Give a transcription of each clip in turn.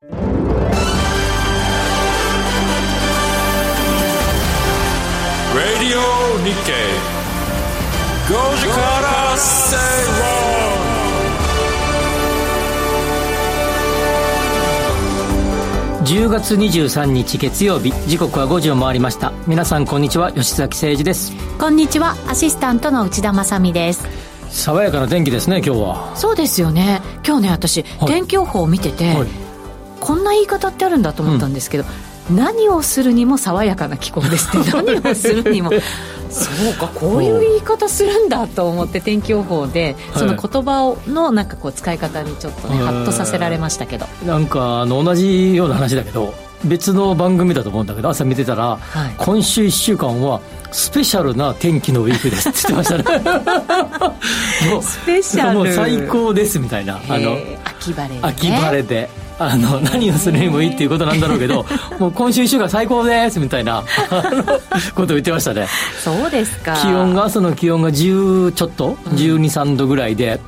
Radio Nikkei. 5時から正論10月23日月曜日時刻は5時を回りました皆さんこんにちは吉崎誠二ですこんにちはアシスタントの内田まさです爽やかな天気ですね今日はそうですよね今日ね私、はい、天気予報を見てて、はい、こんな言い方ってあるんだと思ったんですけど、うん。何をするにも爽やかな気候ですって。何をするにも。そうか。こういう言い方するんだと思って天気予報でその言葉のなんかこう使い方にちょっとねハッとさせられましたけど。なんかあの同じような話だけど別の番組だと思うんだけど朝見てたら、はい、今週1週間はスペシャルな天気のウィークですって 言ってましたね。スペシャル。もう最高ですみたいなあの秋晴れで、ね、秋晴れであの 何をするにもいいっていうことなんだろうけど もう今週1週間最高ですみたいなことを言ってましたね。そうですか。気温が朝の気温が10ちょっと、うん、1 2 3度ぐらいで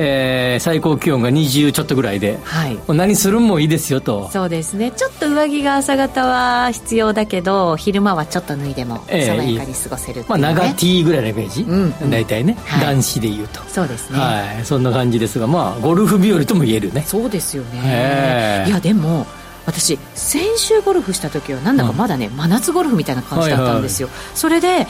えー、最高気温が20ちょっとぐらいで、はい、何するもいいですよと。そうですね。ちょっと上着が朝方は必要だけど昼間はちょっと脱いでも爽やかに過ごせる、ね、まあ、長 T ぐらいのイメージ、うん。うん、大体ね、はい、男子でいうと。そうですね、はい、そんな感じですがまあゴルフ日和とも言えるね。そうですよね。いやでも私先週ゴルフした時はなんだかまだね、うん、真夏ゴルフみたいな感じだったんですよ、はいはい、それで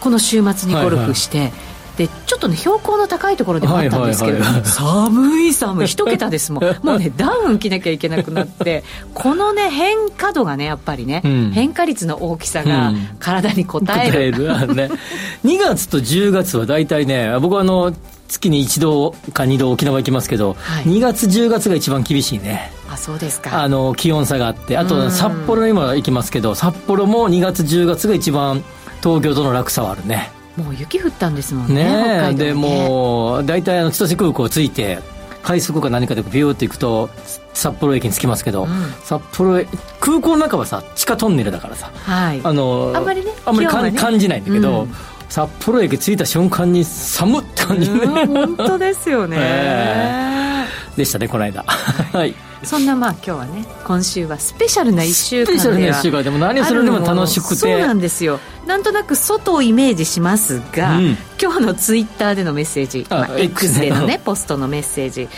この週末にゴルフして、はいはいでちょっとね標高の高いところでもあったんですけど、はいはいはい、寒い寒い。一桁ですもん。もうねダウン着なきゃいけなくなってこのね変化度がねやっぱりね、うん、変化率の大きさが体に応える,、うん、ね、2月と10月は大体ね僕はあの月に1度か2度沖縄行きますけど、はい、2月10月が一番厳しいね。あそうですか。あの気温差があってあと札幌にも行きますけど札幌も2月10月が一番東京との落差はあるねもう雪降ったんですもんねねね。でも大体あの千歳空港着いて快速か何かでビューって行くと札幌駅に着きますけど、うん、札幌空港の中はさ地下トンネルだからさ、はい、あのあんまりねあんまり、ね、感じないんだけど、うん、札幌駅着いた瞬間に寒って感じね、本当ですよね、えー、でしたねこの間。はい。そんなまあ今日はね今週はスペシャルな1週間でスペシャルな1週間でも何をするにも楽しくて。そうなんですよ。なんとなく外をイメージしますが、うん、今日のツイッターでのメッセージ、まあ、X でのねポストのメッセージ。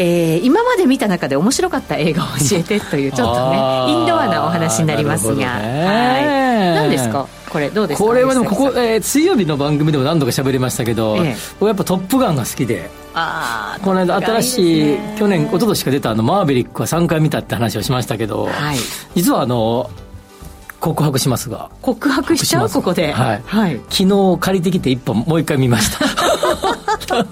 えー、今まで見た中で面白かった映画を教えてというちょっとね インドアなお話になりますが、ね、はい。何ですか？これどうですか？これはでもここ、えー、水曜日の番組でも何度か喋りましたけど、ええ、僕やっぱ「トップガン」が好きで。あこの間新しい、去年一昨年か出たあのマーヴェリックは3回見たって話をしましたけど、はい、実はあの告白しますが。告白しちゃう？ここで、はい、はい、昨日借りてきて一本もう一回見ました。そう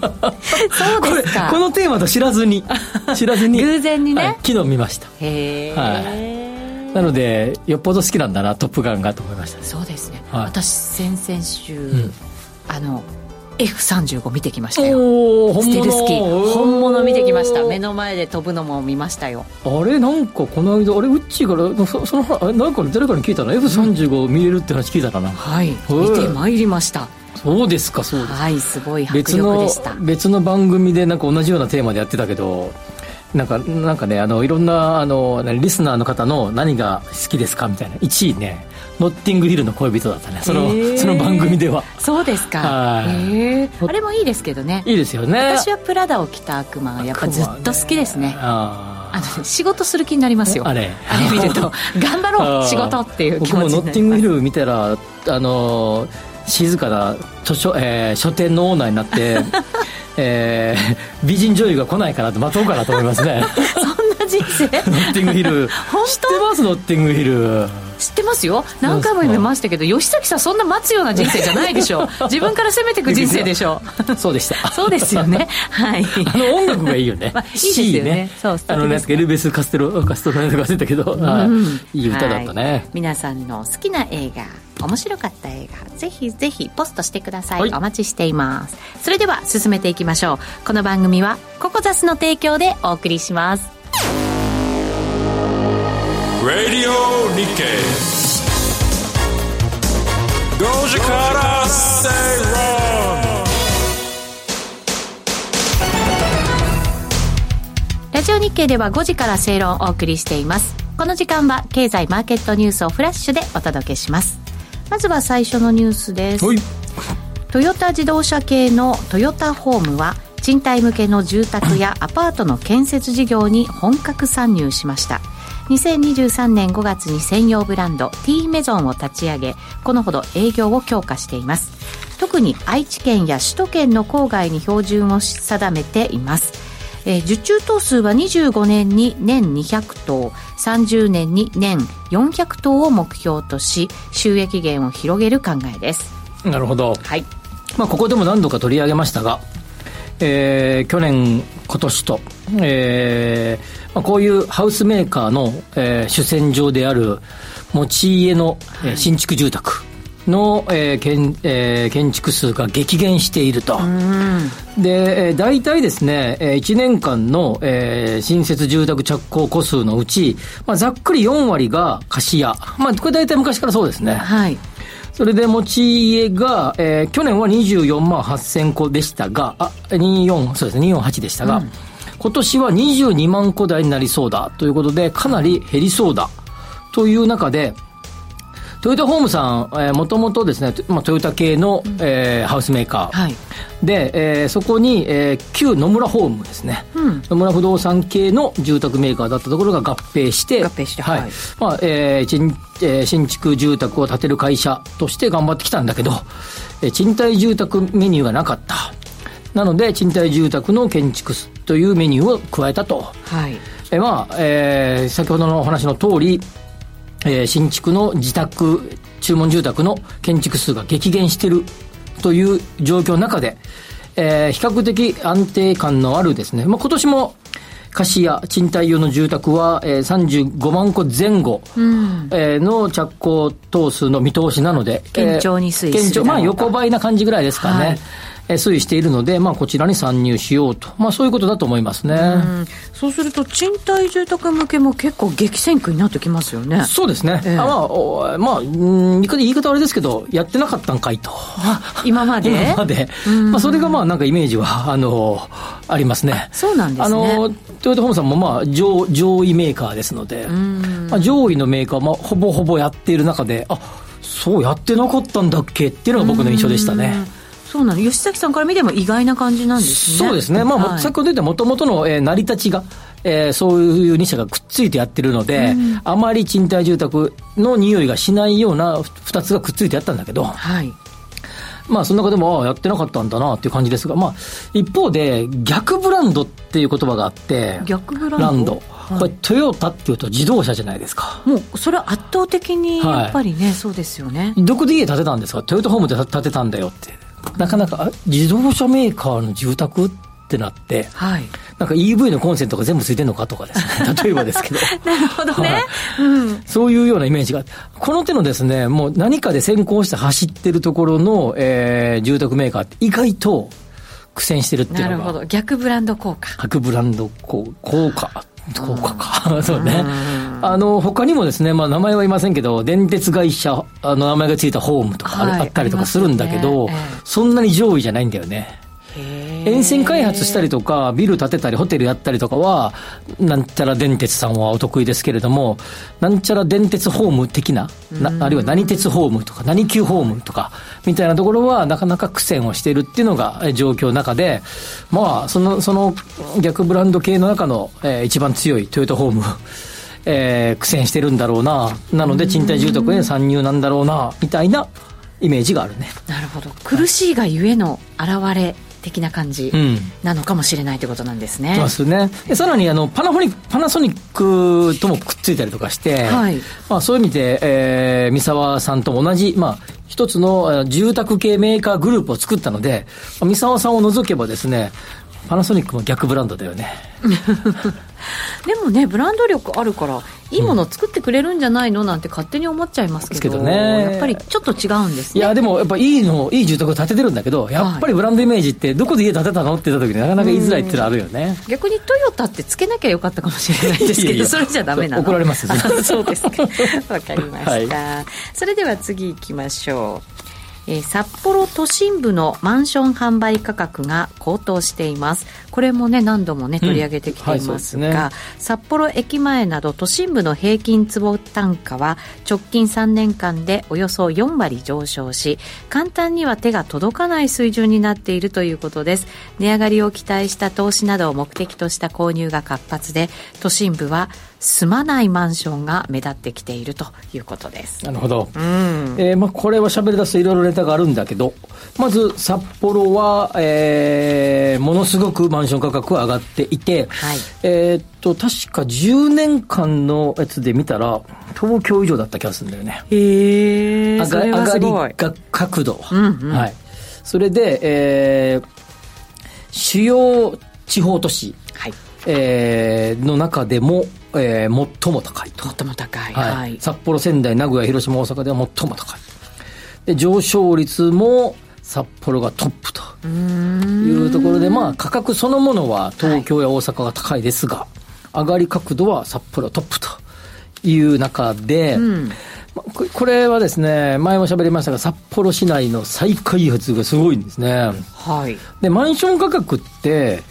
ですか。このテーマと知らずに 知らずに偶然にね、はい、昨日見ました。へえ、はい、なのでよっぽど好きなんだな「トップガン」がと思いました、ね、そうですね、はい、私先々週、うん、あの F35 見てきましたよ。ステルスキー。本物。見てきました。目の前で飛ぶのも見ましたよ。あれなんかこの間あれウッチーからそそのなんか誰かに聞いたの？F35 見れるって話聞いたかな、はい。見てまいりました。そうですかそうですはいすごい迫力でした。別の番組でなんか同じようなテーマでやってたけどなんかなんかねあのいろんなあのリスナーの方の何が好きですかみたいな。1位ねノッティングヒルの恋人だったね。そのその番組では。そうですか。へえあれもいいですけどね。いいですよね。私はプラダを着た悪魔がやっぱずっと好きですね。あの仕事する気になりますよ。あれ？あれ見ると 頑張ろう仕事っていう気持ちになります。僕もノッティングヒル見たらあの静かな図書、えー、書店のオーナーになって えー、美人女優が来ないかなと待とうかなと思いますね な人生？ノッティングヒル。本当？知ってますノッティングヒル。知ってますよ。何回も見ましたけど吉崎さんそんな待つような人生じゃないでしょ。自分から攻めていく人生でしょ。そうでした。そうですよね。はい。あの音楽がいいよね、まあ、いいですよね。ね。そうあのねエルベス・カステロカストロネとか忘れたけど、うん、いい歌だったね、はい、皆さんの好きな映画面白かった映画ぜひぜひポストしてください、はい、お待ちしています。それでは進めていきましょう。この番組はココザスの提供でお送りします Radio Nikkei. 5時から正論ラジオ日経では5時から正論をお送りしています。この時間は経済マーケットニュースをフラッシュでお届けします。まずは最初のニュースです。トヨタ自動車系のトヨタホームは賃貸向けの住宅やアパートの建設事業に本格参入しました。2023年5月に専用ブランド T メゾンを立ち上げこのほど営業を強化しています。特に愛知県や首都圏の郊外に標準を定めています。えー、受注頭数は25年に年200頭30年に年400頭を目標とし収益源を広げる考えです。なるほど、はい。まあ、ここでも何度か取り上げましたがえー、去年、今年と、えーまあ、こういうハウスメーカーの、えー、主戦場である持ち家の、えー、新築住宅の、えー建えー、建築数が激減していると。で、えー、大体ですね、えー、1年間の、えー、新設住宅着工戸数のうち、まあ、ざっくり4割が貸家。まあ、これ大体昔からそうですね。はい。それで持ち家が、えー、去年は24万8000戸でしたが、あ、24、そうですね、248でしたが、うん、今年は22万戸台になりそうだということで、かなり減りそうだという中で、トヨタホームさん、えー、もともとですね、まあ、トヨタ系の、うん、えー、ハウスメーカー、はい、で、えー、そこに、えー、旧野村ホームですね、うん、野村不動産系の住宅メーカーだったところが合併して合併してはい、はい、まあえー新えー、新築住宅を建てる会社として頑張ってきたんだけど、えー、賃貸住宅メニューがなかった。なので賃貸住宅の建築というメニューを加えたと、はい。えーまあえー、先ほどのお話の通りえー、新築の自宅、注文住宅の建築数が激減しているという状況の中で、えー、比較的安定感のあるですね、まあ、今年も貸家、賃貸用の住宅は、えー、35万戸前後、うん、えー、の着工棟数の見通しなので、堅調に推移する、まあ横ばいな感じぐらいですかね。はい推移しているので、まあ、こちらに参入しようと、まあ、そういうことだと思いますね。うそうすると、賃貸住宅向けも結構激戦区になってきますよね。そうですね。えー、あまあ、まあ、言い方あれですけど、やってなかったんかいと。今まで？今まで。まあ、それがまあ、なんかイメージは、あの、ありますね。そうなんですね。あの、トヨタホームさんもまあ、上上位メーカーですので、まあ、上位のメーカー、まあ、ほぼほぼやっている中で、あそうやってなかったんだっけっていうのが僕の印象でしたね。そうなの。吉崎さんから見ても意外な感じなんですね。そうですね。まあ、はい、先ほど言ったもともとの、えー、成り立ちが、えー、そういう2社がくっついてやってるので、うん、あまり賃貸住宅の匂いがしないような2つがくっついてやったんだけど、はい、まあ、その中でも、やってなかったんだなっていう感じですが、まあ、一方で、逆ブランドっていう言葉があって、逆ブランド？これトヨタっていうと自動車じゃないですか。もうそれは圧倒的にやっぱりね、はい、そうですよね。どこで家建てたんですか？トヨタホームで建てたんだよってなかなか自動車メーカーの住宅ってなって、はい、なんか EV のコンセントが全部ついてるのかとかですね、例えばですけど。なるほどね、はいうん、そういうようなイメージが。この手のですね、もう何かで先行して走ってるところの、えー、住宅メーカーって意外と苦戦してるっていうのが。なるほど。逆ブランド効果。逆ブランド効果。効果か。そうね。あの、他にもですね、まあ名前は言いませんけど、電鉄会社の名前がついたホームとかあ,、ったりとかするんだけど、そんなに上位じゃないんだよね。沿線開発したりとか、ビル建てたり、ホテルやったりとかは、なんちゃら電鉄さんはお得意ですけれども、なんちゃら電鉄ホーム的な、なあるいは何鉄ホームとか、何級ホームとか、みたいなところは、なかなか苦戦をしているっていうのが状況の中で、まあ、その、その逆ブランド系の中の、えー、一番強いトヨタホーム、えー、苦戦してるんだろうな、なので賃貸住宅へ参入なんだろうな、みたいなイメージがあるね。なるほど。苦しいがゆえの現れ的な感じなのかもしれないということなんですね。そうですね。でさらにあのパナフォニパナソニックともくっついたりとかして、はい、まあそういう意味で、えー、三沢さんと同じまあ一つの住宅系メーカーグループを作ったので、三沢さんを除けばですね、パナソニックも逆ブランドだよね。でもねブランド力あるからいいものを作ってくれるんじゃないの？なんて勝手に思っちゃいますけど,、ね、やっぱりちょっと違うんですね。いやでもやっぱいいのいい住宅を建ててるんだけどやっぱりブランドイメージってどこで家建てたの？って言った時になかなか言いづらいっていうのあるよね。逆にトヨタってつけなきゃよかったかもしれないですけどそれじゃダメなの。怒られます そうですか。わかりました、はい、それでは次行きましょうえー、札幌都心部のマンション販売価格が高騰しています。これもね何度もね取り上げてきていますが、うんはい札幌駅前など都心部の平均坪単価は直近3年間でおよそ4割上昇し簡単には手が届かない水準になっているということです。値上がりを期待した投資などを目的とした購入が活発で都心部は住まないマンションが目立ってきているということです。なるほど。うん。えーまあ、これは喋り出すといろいろネタがあるんだけど、まず札幌は、えーものすごくマンション価格は上がっていて、はい。えーっと、確か10年間のやつで見たら、東京以上だった気がするんだよね。へえ上がりが角度、うんうん。はい。それで、えー主要地方都市、はい。えーの中でも、えー最も高いと。最も高い。はい。はい。札幌、仙台、名古屋、広島、大阪では最も高い。で、上昇率も札幌がトップというところで、まあ、価格そのものは東京や大阪が高いですが、上がり角度は札幌トップという中で、まあここれはですね、前も喋りましたが、札幌市内の再開発がすごいんですね。はい。で、マンション価格って、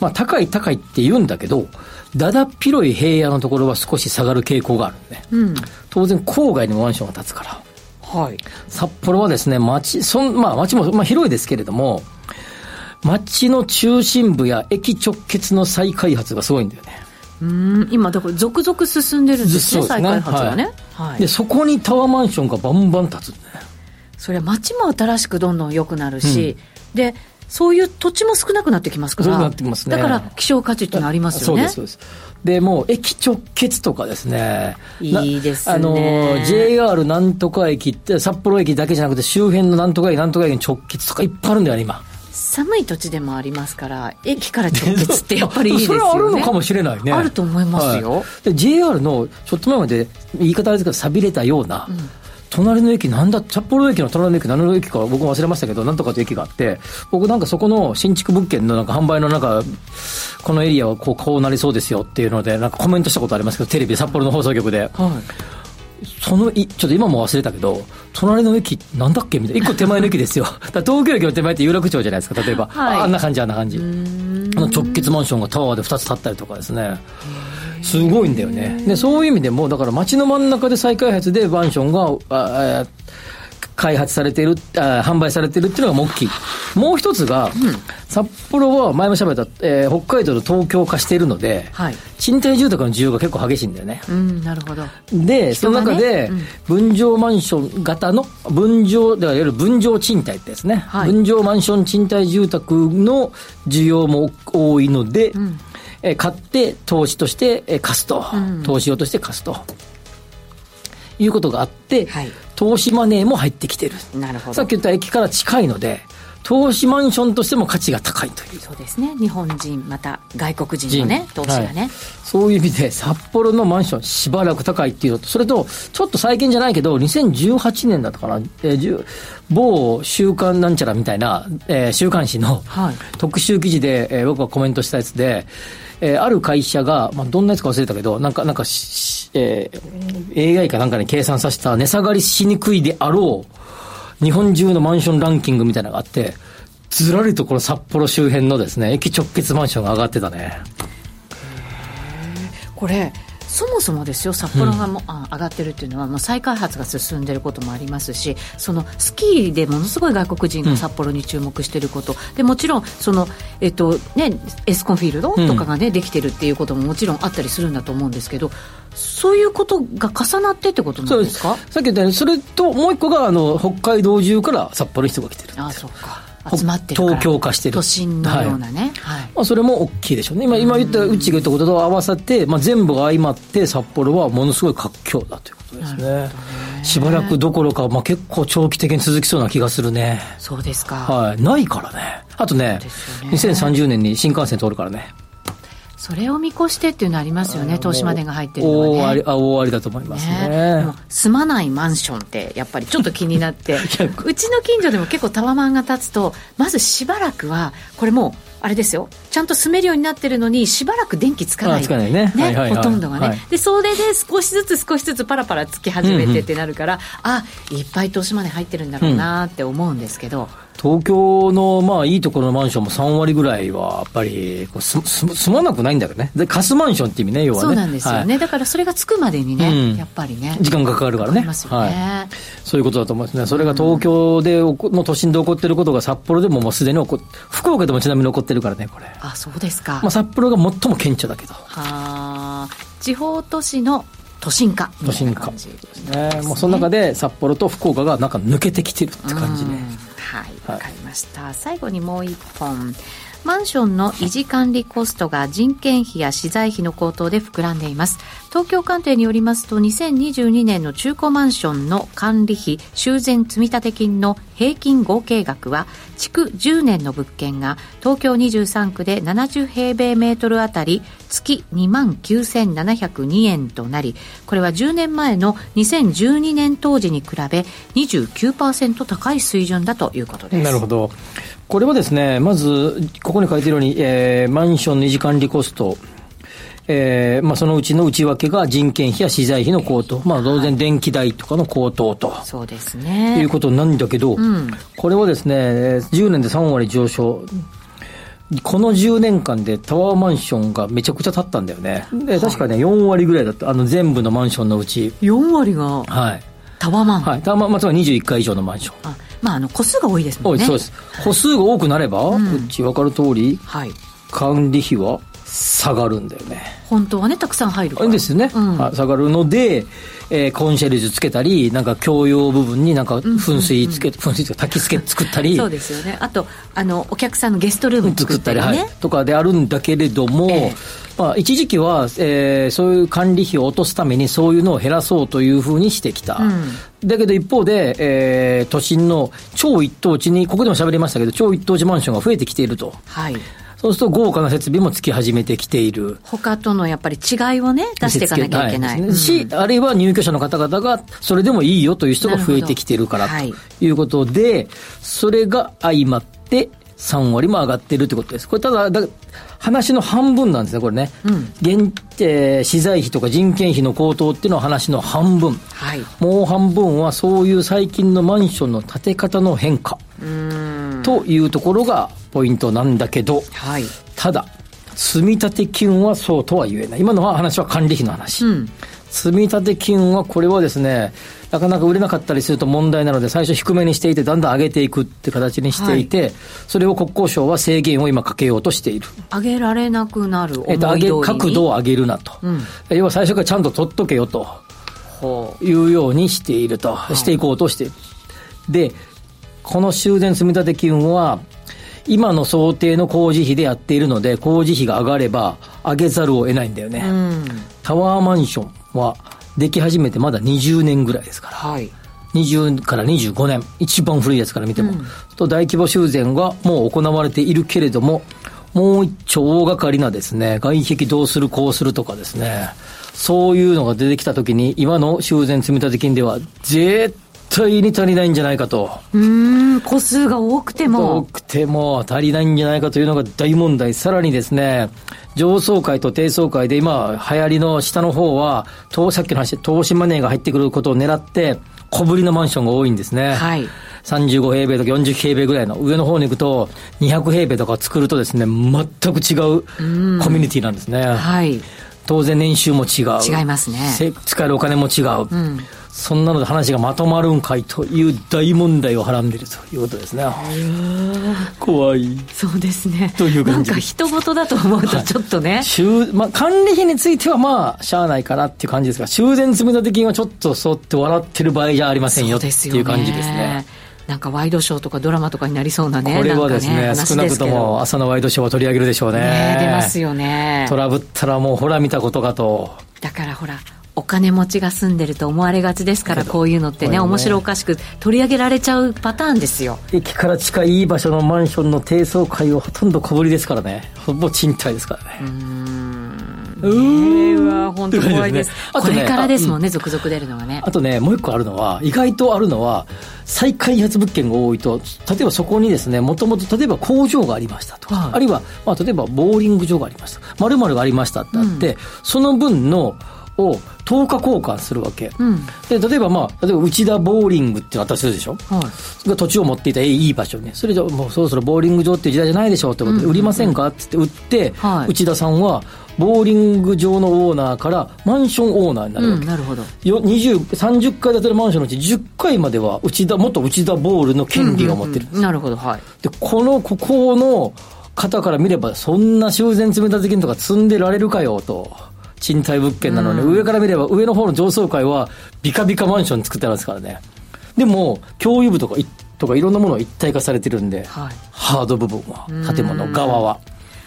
まあ、高い高いって言うんだけど、だだっ広い平野のところは少し下がる傾向があるんで、うん。当然郊外にもマンションが建つから。はい。札幌はですね、町、そん、まあ町も、まあ広いですけれども、町の中心部や駅直結の再開発がすごいんだよね。うん。今だから続々進んでるんですねね。再開発がね。はい。で、そこにタワーマンションがバンバン建つ。んだよね。それは街も新しくどんどん良くなるし、でそういう土地も少なくなってきますから。少なくなってきますね。だから希少価値っていうのありますよね。そうでもう駅直結とかですね。いいですね。あの、JR なんとか駅って、札幌駅だけじゃなくて周辺のなんとか駅、なんとか駅に直結とかいっぱいあるんだよね、今。寒い土地でもありますから駅から直結ってやっぱりいいですよね。それはあるのかもしれないね。あると思いますよ。はい。で JR のちょっと前まで言い方あれですけど、錆びれたような、隣の駅なんだ、札幌駅の隣の駅、何の駅か僕も忘れましたけど、なんとかという駅があって、僕なんかそこの新築物件のなんか販売のなんか、このエリアはこうこうなりそうですよっていうので、なんかコメントしたことありますけど、テレビ、札幌の放送局で。はいそのい、ちょっと今も忘れたけど、隣の駅、なんだっけみたいな。一個手前の駅ですよ。東京駅の手前って有楽町じゃないですか、例えば。はいあんな感じ、あんな感じ。あの直結マンションがタワーで2つ建ったりとかですね。すごいんだよね。で、そういう意味でも、だから街の真ん中で再開発でマンションが、開発されている、あ販売されているっていうのが大きい。もう一つが、札幌は前も喋った、えー北海道の東京化しているので、はい。賃貸住宅の需要が結構激しいんだよね。うんなるほど。で、その中で分譲マンション型の、分譲、ではいわゆる分譲賃貸ってですね、はい。分譲マンション賃貸住宅の需要も多いので、えー買って投資としてえー貸すと、投資用として貸すと。いうことがあって、はい。投資マネーも入ってきてる。なるほど。さっき言った駅から近いので、投資マンションとしても価値が高いという。そうですね。日本人また外国人のね投資がね、はい。そういう意味で、札幌のマンション、しばらく高いっていうのと、それと、ちょっと最近じゃないけど、2018年だったかな、えー某週刊なんちゃらみたいな、えー週刊誌のはい。特集記事で、えー僕がコメントしたやつで、えーある会社が、まあ、どんなやつか忘れたけど、なんか、なんか、えー AI かなんかに計算させた値下がりしにくいであろう、日本中のマンションランキングみたいなのがあって、ずらりとこの札幌周辺のですね、駅直結マンションが上がってたね。これそもそもですよ札幌がもう、あ上がってるっていうのはもう再開発が進んでることもありますしそのスキーでものすごい外国人が札幌に注目してること、でもちろんその、えっとね、エスコンフィールドとかが、ねできてるっていうことももちろんあったりするんだと思うんですけどそういうことが重なってってことなんですか？さっき言ったように、それともう一個が、あの、北海道中から札幌に人が来てる。あそうか集まって東京化してる都心のようなね、はいまあ、それも大きいでしょうね。今、今言った、うちが言ったことと合わさって、まあ、全部が相まって、札幌はものすごい活況だということですね。しばらくどころか、まあ、結構長期的に続きそうな気がするね。そうですか、はい。ないからね。あとね、ね2030年に新幹線通るからね。それを見越してっていうのありますよね投資までが入ってるのはね。大あり、あ大ありだと思いますね。ね。住まないマンションってやっぱりちょっと気になって。うちの近所でも結構タワマンが建つとまずしばらくはこれもうあれですよ。ちゃんと住めるようになってるのにしばらく電気つかない。あつかないねはいはいはい。ほとんどがね、はい。でそれで少しずつ少しずつパラパラつき始めてってなるから、あいっぱい投資マネー入ってるんだろうなって思うんですけど、東京のまあいいところのマンションも3割ぐらいはやっぱりこうすす住まなくないんだよね。で貸すマンションって意味ね要はね。そうなんですよね、はい。だからそれがつくまでにね、うん。やっぱりね。時間がかかるからね。ね。はい、そういうことだと思いますね。それが東京で起この都心で起こってることが札幌でももうすでに起こ福岡でもちなみに起こってるからねこれ、あそうですか、まあ、札幌が最も顕著だけど。はあ。地方都市の都心化。都心化。ですね。もうその中で札幌と福岡がなんか抜けてきてるって感じねうんはいわかりました、最後にもう一本。マンションの維持管理コストが人件費や資材費の高騰で膨らんでいます。東京官邸によりますと2022年の中古マンションの管理費修繕積立金の平均合計額は築10年の物件が東京23区で70平米メートルあたり月2万9702円となりこれは10年前の2012年当時に比べ29%高い水準だということですなるほど。これはですね、まず、ここに書いてるように、えーマンションの維持管理コスト、えーまあ、そのうちの内訳が人件費や資材費の高騰、まあ、当然電気代とかの高騰と。そうですいねうことなんだけど、んこれはですね、10年で3割上昇。この10年間でタワーマンションがめちゃくちゃ建ったんだよね。で、確かね、4割ぐらいだった。あの、全部のマンションのうち。4割がはい。タワマン、はい。タワーマン、まあ、つまり21階以上のマンション。あまああの個数が多いですもんねそうです。歩数が多くなれば、うち分かる通り、はい管理費は下がるんだよね。本当はねたくさん入るから。ですよね、うん。はい下がるので、えーコンシェルジュつけたり、なんか共用部分になんか噴水つけ、噴水とか焚きつけ作ったり、そうですよね。あとあのお客さんのゲストルーム作作ったり、ね、はい、とかであるんだけれども、ええ。まあ、一時期は、えーそういう管理費を落とすためにそういうのを減らそうというふうにしてきた。だけど一方で、えー都心の超一等地に、ここでも喋りましたけど、超一等地マンションが増えてきていると。はいそうすると豪華な設備もつき始めてきている。他とのやっぱり違いをね出していかなきゃいけない、はし、あるいは入居者の方々が、それでもいいよという人が増えてきているからということで、それが相まって、3割も上がってるってことです。これただ、だ話の半分なんですね、これね。現えー資材費とか人件費の高騰っていうのは話の半分。はいもう半分はそういう最近のマンションの建て方の変化というところがポイントなんだけど、はいただ、積立金はそうとは言えない。今のは話は管理費の話。うん積立金はこれはですね、なかなか売れなかったりすると問題なので、最初低めにしていて、だんだん上げていくって形にしていて、それを国交省は制限を今かけようとしている。上げられなくなる思えっと、上げ、角度を上げるなと。ん要は最初からちゃんと取っとけよと。ほいうようにしていると、していこうとしている。で、この修繕積立金は、今の想定の工事費でやっているので、工事費が上がれば上げざるを得ないんだよね。ううん。タワーマンションはでき始めてまだ20年ぐらいですから。はい。20から25年、一番古いやつから見ても、と大規模修繕がもう行われているけれども、もう一丁大掛かりなですね、外壁どうするこうするとかですね、そういうのが出てきたときに、今の修繕積立金では絶対に足りないんじゃないかと。うーん個数が多くて多もくても足りないんじゃないかというのが大問題。さらにですね、上層階と低層階で今流行りの下の方は、とさっきの話、投資マネーが入ってくることを狙って、小ぶりのマンションが多いんですね。はい。35平米とか40平米ぐらいの上の方に行くと200平米とか作るとですね全く違うコミュニティなんですね、はい。当然年収も違う。違いますね。せ使えるお金も違う、んそんなので話がまとまるんかいという大問題をはらんでいるということですね。怖い。そうですね。という感じ。なんか人事だと思うとちょっとね、修まあ、管理費についてはまあしゃあないかなっていう感じですが修繕積立金はちょっとそうって笑ってる場合じゃありませんよっていう感じですね。なんかワイドショーとかドラマとかになりそうなねこれはですねなんか少なくとも朝のワイドショーは取り上げるでしょうね。ね出ますよね。トラブったらもうほら見たことかと。だからほらお金持ちが住んでると思われがちですからこういうのってねね。面白おかしく取り上げられちゃうパターンですよ。駅から近いいい場所のマンションの低層階はほとんど小ぶりですからね。ほぼ賃貸ですからね。うえーーわ本当怖いです。ねこれからですもんね続々出るのはね。あとね、もう一個あるのは、意外とあるのは、再開発物件が多いと、例えばそこにですね、もともと例えば工場がありましたとか、はい。あるいは、まあ、例えばボーリング場がありました、〇〇がありましたってあって、その分のを10日交換するわけ、うん。で例えばまあ例えば内田ボーリングっていうのあったりするでしょ？はい。が土地を持っていたいい場所にそれじゃもうそろそろボーリング場っていう時代じゃないでしょうってことで売りませんかって言って売って、はい。内田さんはボーリング場のオーナーからマンションオーナーになるわけ、うんなるほど。よ20 30階建てのマンションのうち10階までは内田元内田ボールの権利が持ってる。んです、うんうんうん。なるほどはい。でこのここの方から見ればそんな修繕積立金とか積んでられるかよと賃貸物件なのに、上から見れば上の方の上層階はビカビカマンション作ってあるんですからね。でも共有部とかいとかいろんなものが一体化されてるんで、はい。ハード部分は建物側は。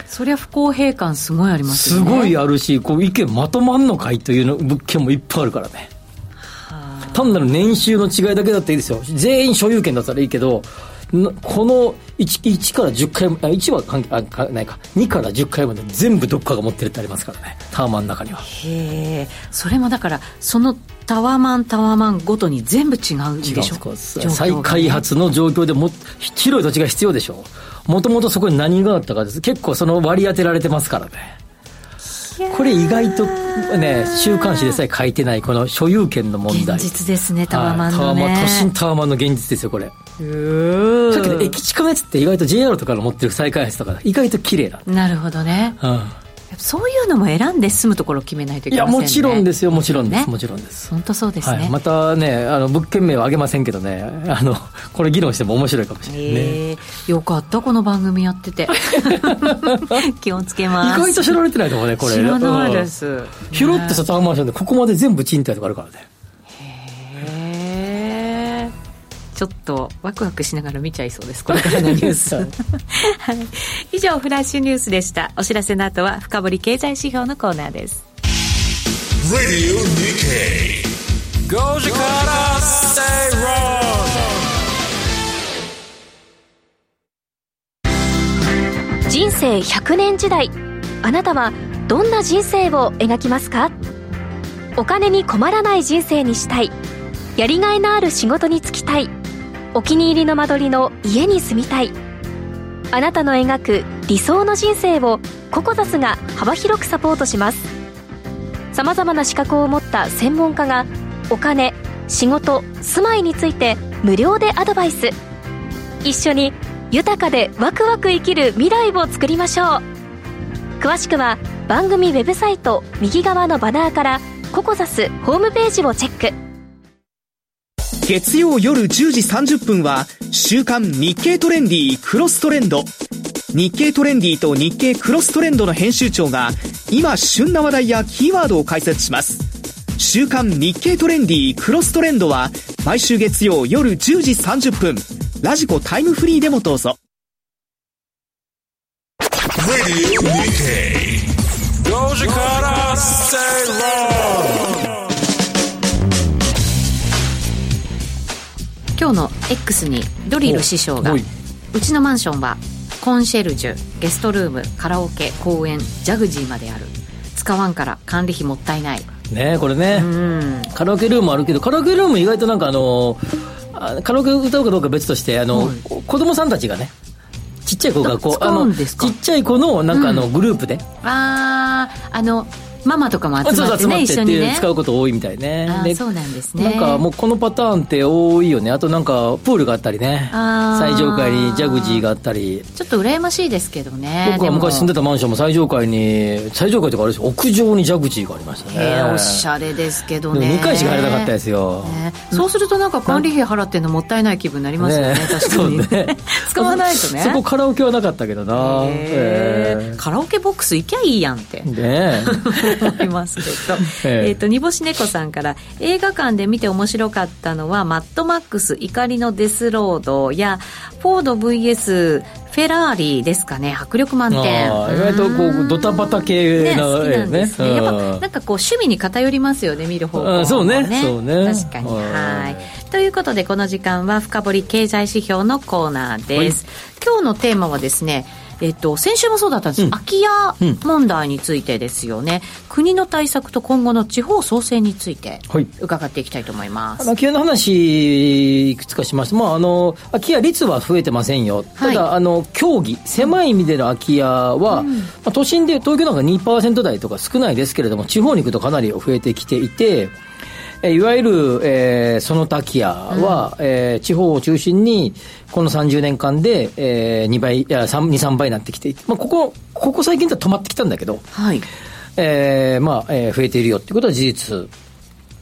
そりゃ不公平感すごいありますよね。すごいあるしこう意見まとまんのかいというの物件もいっぱいあるからね。単なる年収の違いだけだっていいですよ。全員所有権だったらいいけどなこの 1, 1から10回もあ1は関係あかないか。2から10回まで全部どっかが持ってるってありますからね。タワマンの中には。へえ。それもだからそのタワマンタワマンごとに全部違うんでしょ？違う再開発の状況でも広い土地が必要でしょもともとそこに何があったかです。結構その割り当てられてますからねこれ意外とね週刊誌でさえ書いてないこの所有権の問題。現実ですねタワマンのはいタワマンね都心タワマンの現実ですよこれ。うー。さっきの駅近のやつって意外と JR とかの持ってる再開発とか意外と綺麗なんなるほどね。うんそういうのも選んで住むところを決めないといいやけませんね。もちろんですよもちろんです、ね。もちろんです。本当そうですね、はい、またねあの物件名は挙げませんけどねあのこれ議論しても面白いかもしれないね、えー。よかったこの番組やってて。気をつけ意ます。外と知られてないと思うねこれ。知らないでうん。す、広ってさタワーマンションでここまで全部賃貸とかあるからねちょっとワクワクしながら見ちゃいそうですこれからのニュース。はい。以上フラッシュニュースでした。お知らせの後は深掘経済指標のコーナーです。Radio Nikkei. 5時から Stay Wrong 人生100年時代あなたはどんな人生を描きますか？お金に困らない人生にしたい。やりがいのある仕事に就きたいお気に入りの間取りの家に住みたい。あなたの描く理想の人生をココザスが幅広くサポートします。さまざまな資格を持った専門家がお金仕事住まいについて無料でアドバイス。一緒に豊かでワクワク生きる未来を作りましょう。詳しくは番組ウェブサイト右側のバナーからココザスホームページをチェック。月曜夜10時30分は週刊日経トレンディクロストレンド。日経トレンディと日経クロストレンドの編集長が今旬な話題やキーワードを解説します。週刊日経トレンディクロストレンドは毎週月曜夜10時30分。ラジコタイムフリーでもどうぞ。Radio Nikkei 5時から今日の X にドリル師匠がうちのマンションはコンシェルジュゲストルームカラオケ公園ジャグジーまである。使わんから管理費もったいない。ねこれね、うん。カラオケルームあるけどカラオケルーム意外となんかあのあカラオケ歌うかどうか別としてあの、はい。子供さんたちがねちっちゃい子がこうあのちっちゃい子のなんかあの、グループで。あーあのママとかも集まってねそう集まってって使うこと多いみたいね。そうなんですね。なんかもうこのパターンって多いよね。あとなんかプールがあったりね。最上階にジャグジーがあったり。ちょっと羨ましいですけどね。僕は昔住んでたたマンションも最上階に最上階とかあれですよ。屋上にジャグジーがありましたね。おしゃれですけどね。2回しか入れなかったですよ、ね。そうするとなんか管理費払ってんのもったいない気分になりますよねね。確かに。ね。使わないとね。そこカラオケはなかったけどな。カラオケボックス行きゃいいやんって。えね思いますけど、ええ。えっと煮干し猫さんから映画館で見て面白かったのはマッドマックス怒りのデスロードやフォード VS フェラーリですかね。迫力満点。意外とこうドタバタ系なんですね、うんやっぱなんかこう趣味に偏りますよね見る方向もうんそうね。そうね。確かに。うん。はい。ということでこの時間は深掘り経済指標のコーナーです、今日のテーマはですねえっと、先週もそうだったんです、うん、空き家問題についてですよね、うん、国の対策と今後の地方創生について伺っていきたいと思います、はい、空き家の話いくつかしますまああの空き家率は増えてませんよ。ただ、はい、あの競技狭い意味での空き家は、うん、まあ、都心で東京なんか2%台とか少ないですけれども地方に行くとかなり増えてきていていわゆる、えー、その滝屋は、うん、えー、地方を中心に、この30年間で、えー、2倍、いや、3、2、3倍になってきていて、まあ、ここ、ここ最近では止まってきたんだけど、はい。えー、まあ、えー、増えているよっていうことは事実。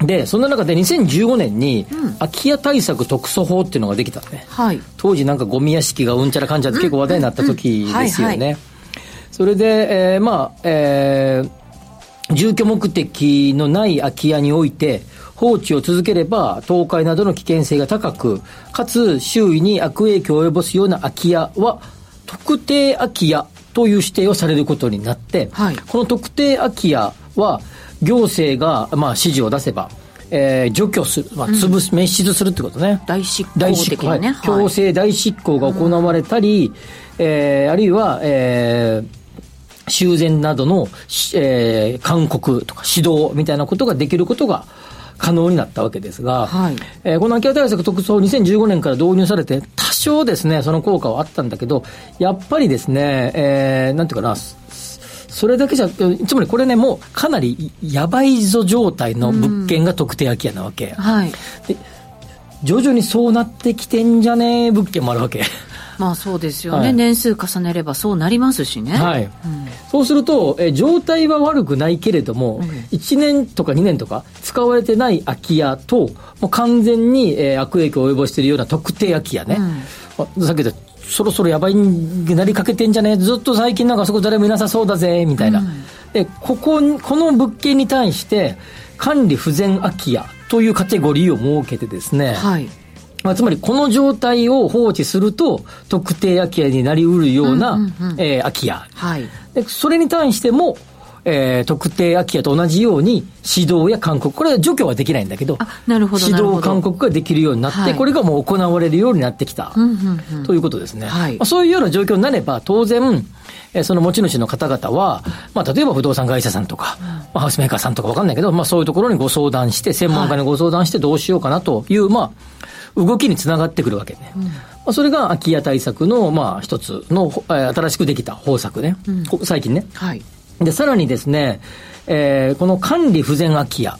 で、そんな中で2015年に、空き家対策特措法っていうのができたね。はい。当時なんかゴミ屋敷がうんちゃらかんちゃって結構話題になった時ですよね。それで、えー、まあ、えー、住居目的のない空き家において、放置を続ければ倒壊などの危険性が高く、かつ周囲に悪影響を及ぼすような空き家は、特定空き家という指定をされることになって、はい、この特定空き家は、行政が、まあ、指示を出せば、えー、除去する、まあ、潰す、うん、滅失するってことね。大執行的なね。はい、強制大執行が行われたり、うん、えー、あるいは、えー、修繕などの、えー、勧告とか指導みたいなことができることが可能になったわけですが、はい、えー、この空き家対策特措2015年から導入されて、多少ですね、その効果はあったんだけど、やっぱりですね、えー、なんていうかな、それだけじゃ、つまりこれね、もうかなりやばいぞ状態の物件が特定空き家なわけ。はい、で徐々にそうなってきてんじゃねえ物件もあるわけ。まあそうですよね、はい、年数重ねればそうなりますしね。はい。うん、そうすると、え状態は悪くないけれども、うん、1年とか2年とか使われてない空き家と、もう完全に、えー、悪影響を及ぼしているような特定空き家ね。うん、さっき言ったそろそろやばいになりかけてんじゃね？ずっと最近なんかそこ誰もいなさそうだぜ、みたいな。うん、で、ここ、この物件に対して、管理不全空き家というカテゴリーを設けてですね、はい、まあ、つまりこの状態を放置すると、特定空き家になりうるような、うんうんうん、えー、空き家。はい。で、それに対しても、えー、特定空き家と同じように指導や勧告、これは除去はできないんだけど、なるほど指導勧告ができるようになって、はい、これがもう行われるようになってきた、うんうんうん、ということですね。はい、まあ、そういうような状況になれば、当然、えー、その持ち主の方々は、まあ、例えば不動産会社さんとか、まあ、ハウスメーカーさんとかわかんないけど、まあ、そういうところにご相談して、専門家にご相談してどうしようかなという、まあ、動きにつながってくるわけね。うんまあ、それが空き家対策の、まあ、一つの、えー、新しくできた方策ね。うん、最近ね。はい。で、さらにですね、えー、この管理不全空き家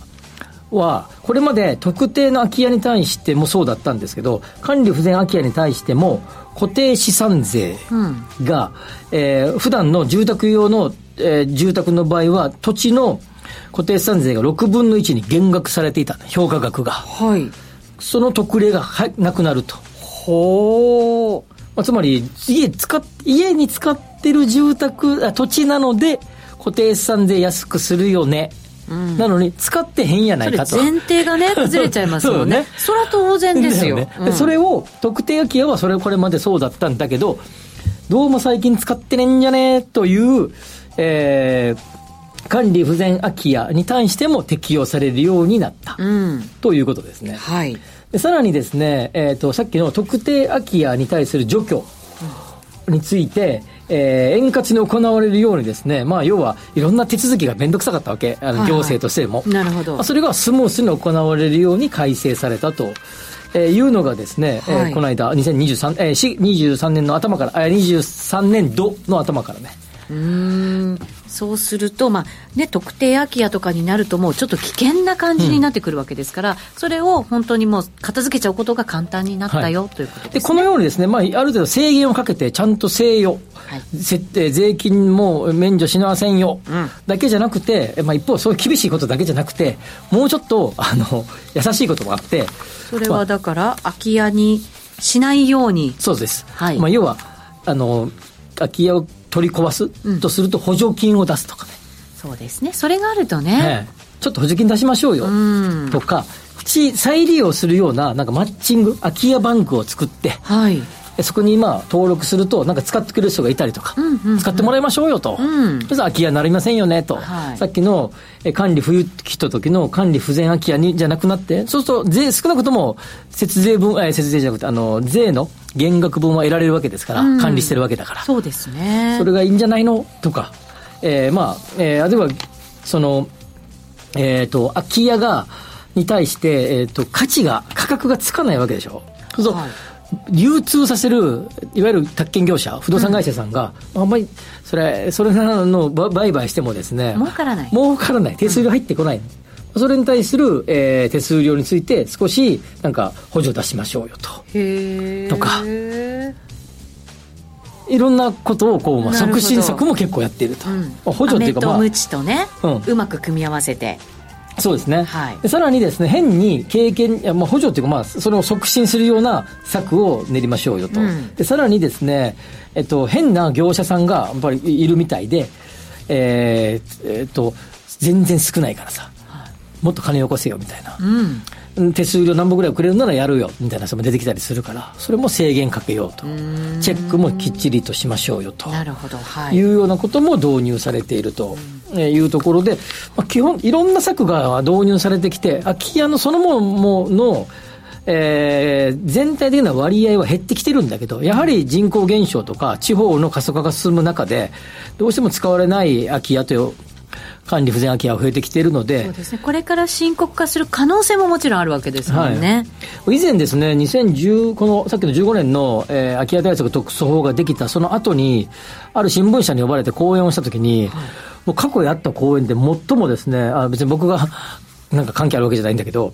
は、これまで特定の空き家に対してもそうだったんですけど、管理不全空き家に対しても、固定資産税が、うん、えー、普段の住宅用の、えー、住宅の場合は、土地の固定資産税が6分の1に減額されていた、評価額が。はい。その特例がはなくなると。ほう。まあ、つまり、家使っ、家に使ってる住宅、あ土地なので、固定資産税安くするよね。うん、なのに、使ってへんやないかと。前提がね、崩れちゃいますもんね。それは当然ですよ。ねうん、それを、特定空き家はそれこれまでそうだったんだけど、どうも最近使ってねんじゃねという、えー、管理不全空き家に対しても適用されるようになった。うん、ということですね。はい。さらにですね、えっ、ー、と、さっきの特定空き家に対する除去について、えー、円滑に行われるようにですね、まあ、要はいろんな手続きが面倒くさかったわけ、あの行政としても。なるほど。まあ、それがスムースに行われるように改正されたと。えー、いうのがですね、はい、えー、この間、2023、えー、23年の頭から、えー、23年度の頭からね。うんそうすると、まあね、特定空き家とかになると、もうちょっと危険な感じになってくるわけですから、うん、それを本当にもう片付けちゃうことが簡単になったよ、はい、ということです、ね、でこのようにですね、まあ、ある程度制限をかけて、ちゃんと制よ、はい、設定、税金も免除しませんよ、うん、だけじゃなくて、まあ、一方、そういう厳しいことだけじゃなくて、もうちょっとあの優しいこともあって、それはだから、空き家にしないように。そうです、はいまあ、要はあの空き家を取り壊す、うん、とすると補助金を出すとかね。そうですね。それがあるとね。ねちょっと補助金出しましょうよ。うとか、再利用するような、なんかマッチング、空き家バンクを作って、はい。そこにまあ登録するとなんか使ってくれる人がいたりとか、使ってもらいましょうよと、うん、それ空き家になりませんよねと、はい、さっきの管理不行きた時の管理不全空き家にじゃなくなってそうすると税少なくとも節税分え節税じゃなくてあの税の減額分は得られるわけですから、うん、管理してるわけだから。そうですね。それがいいんじゃないのとか、えー、まあ、えー、あるいはそのえっ、ー、と空き家がに対して、えっ、ー、と価値が価格がつかないわけでしょ。そう、はい流通させる、いわゆる宅建業者、不動産会社さんが、うん、あんまり、それ、それなの売買してもですね、儲からない。儲からない。手数料入ってこない。うん、それに対する、えー、手数料について少し、なんか、補助出しましょうよと。へとか。いろんなことをこう、まあ、促進策も結構やっていると、うん、補助っていうか、まあ、とね、うん、うまく組み合わせてそうですね、はい、さらにですね変に経験まあ、補助というか、まあ、それを促進するような策を練りましょうよと、うん、でさらにですね、えっと、変な業者さんがやっぱりいるみたいで、えー、えっと全然少ないからさ、はい、もっと金よこせよみたいな、うん手数料何本ぐらいくれるならやるよみたいな人も出てきたりするからそれも制限かけようと。チェックもきっちりとしましょうよと。なるほど、はい、いうようなことも導入されていると。いうところで、まあ、基本いろんな策が導入されてきて空き家のそのもののえー、全体的な割合は減ってきてるんだけど、やはり人口減少とか、地方の過疎化が進む中で、どうしても使われない空き家という管理不全空き家が増えてきているのでそうですね、これから深刻化する可能性ももちろんあるわけですもんね、はい、以前ですね、2010このさっきの15年の、えー、空き家対策特措法ができたその後に、ある新聞社に呼ばれて講演をしたときに、はい、もう過去やった講演で最もですね、あ別に僕がなんか関係あるわけじゃないんだけど、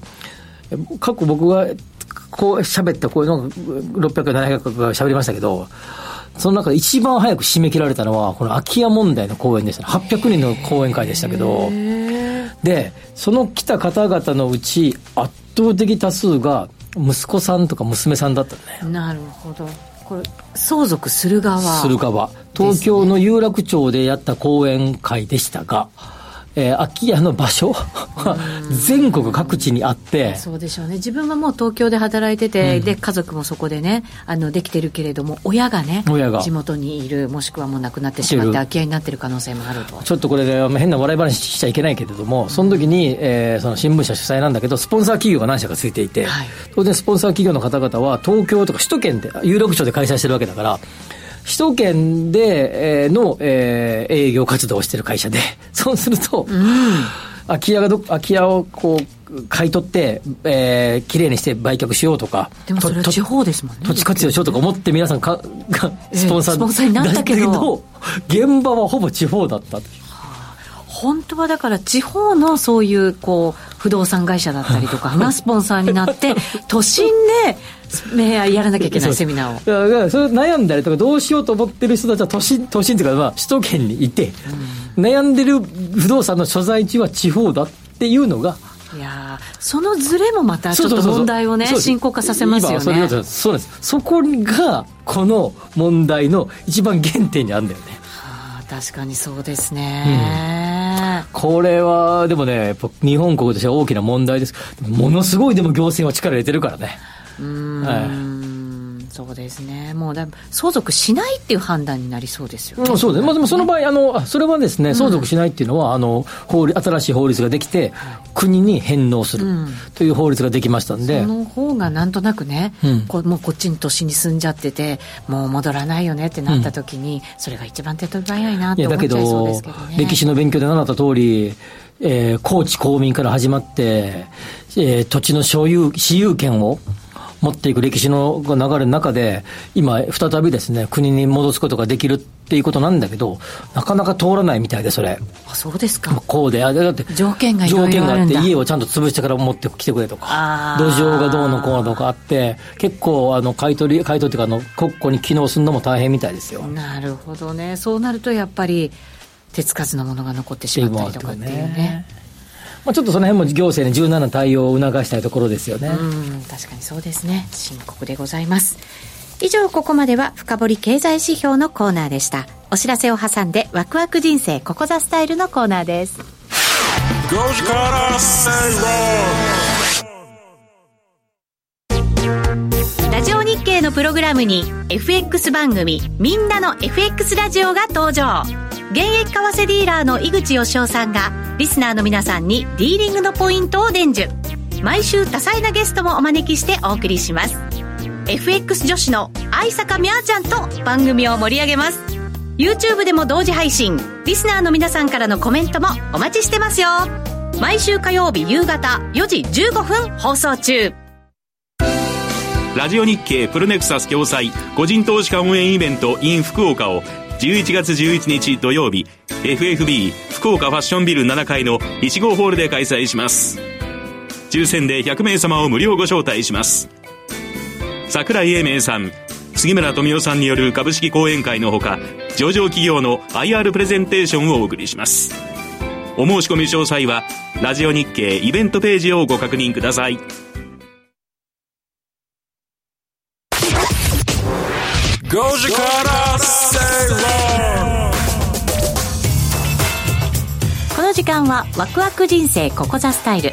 過去僕がこう喋ったこういうの600、700回喋りましたけど、その中で一番早く締め切られたのは、この空き家問題の講演でした、ね。800人の講演会でしたけど、で、その来た方々のうち、圧倒的多数が、息子さんとか娘さんだったね。なるほど。これ、相続する側。する側。東京の有楽町でやった講演会でしたが、えー、空き家の場所？は全国各地にあって。そうでしょうね。自分はもう東京で働いてて、うん、で家族もそこでねあのできてるけれども親がね親が。地元にいるもしくはもう亡くなってしまって空き家になってる可能性もあると。ちょっとこれで変な笑い話しちゃいけないけれどもその時に、えー、その新聞社主催なんだけどスポンサー企業が何社かついていて、はい、当然スポンサー企業の方々は東京とか首都圏で有楽町で開催してるわけだから首都圏で、えー、の、えー、営業活動をしている会社で、そうすると、うん、空き家がど、空き家をこう、買い取って、えー、きれいにして売却しようとか。でもそれは地方ですもんね。土地活用しようとか思って皆さんか、が、スポンサー、えー、スポンサーになったけど、現場はほぼ地方だったという。本当はだから地方のそういうこう不動産会社だったりとか がスポンサーになって 都心でやらなきゃいけないセミナーを。だからそれ悩んだりとかどうしようと思ってる人たちは都心都心というか、まあ、首都圏にいて、うん、悩んでる不動産の所在地は地方だっていうのがいやそのずれもまたちょっと問題をね深刻化させますよね。そうです。そこがこの問題の一番原点にあるんだよね。確かにそうですね、うん、これはでもね日本国としては大きな問題です。ものすごいでも行政は力入れてるからね。うん、はいそうですね、もうだ相続しないっていう判断になりそうですよね。うん、そうです、まあ、でもその場合あの、それはですね、相続しないっていうのは、あの法律新しい法律ができて、国に返納するという法律ができましたんで、その方がなんとなくね、うん、こもうこっちに都心に住んじゃってて、もう戻らないよねってなった時に、それが一番手っ取り早いなって思っちゃいそうですけどね。歴史の勉強で習った通り、えー、高知公民から始まって、えー、土地の所有、私有権を持っていく歴史の流れの中で、今、再びですね、国に戻すことができるっていうことなんだけど、なかなか通らないみたいで、それ。あ、そうですか。こうで、あだって、条件がいろいろあって、家をちゃんと潰してから持ってきてくれとか、土壌がどうのこうのとかあって、結構、あの、買い取り、買い取りっていうか、あの、国庫に機能するのも大変みたいですよ。なるほどね。そうなると、やっぱり、手つかずのものが残ってしまったりとかっていうね。まあ、ちょっとその辺も行政に柔軟な対応を促したいところですよね。うん確かにそうですね。深刻でございます。以上ここまでは深掘経済指標のコーナーでした。お知らせを挟んでワクワク人生ここザスタイルのコーナーです。ララジオ日経のプログラムに FX 番組みんなの FX ラジオが登場現役為替ディーラーの井口義雄さんがリスナーの皆さんにディーリングのポイントを伝授。毎週多彩なゲストもお招きしてお送りします。FX 女子の愛坂美和ちゃんと番組を盛り上げます。YouTube でも同時配信。リスナーの皆さんからのコメントもお待ちしてますよ。毎週火曜日夕方4時15分放送中。ラジオ日経プロネクサス共催個人投資家応援イベント in 福岡を11月11日土曜日 FFB 福岡ファッションビル7階の1号ホールで開催します。抽選で100名様を無料ご招待します。桜井英明さん杉村富夫さんによる株式講演会のほか上場企業の IR プレゼンテーションをお送りします。お申し込み詳細はラジオ日経イベントページをご確認ください。5時時間はワクワク人生ここザスタイル。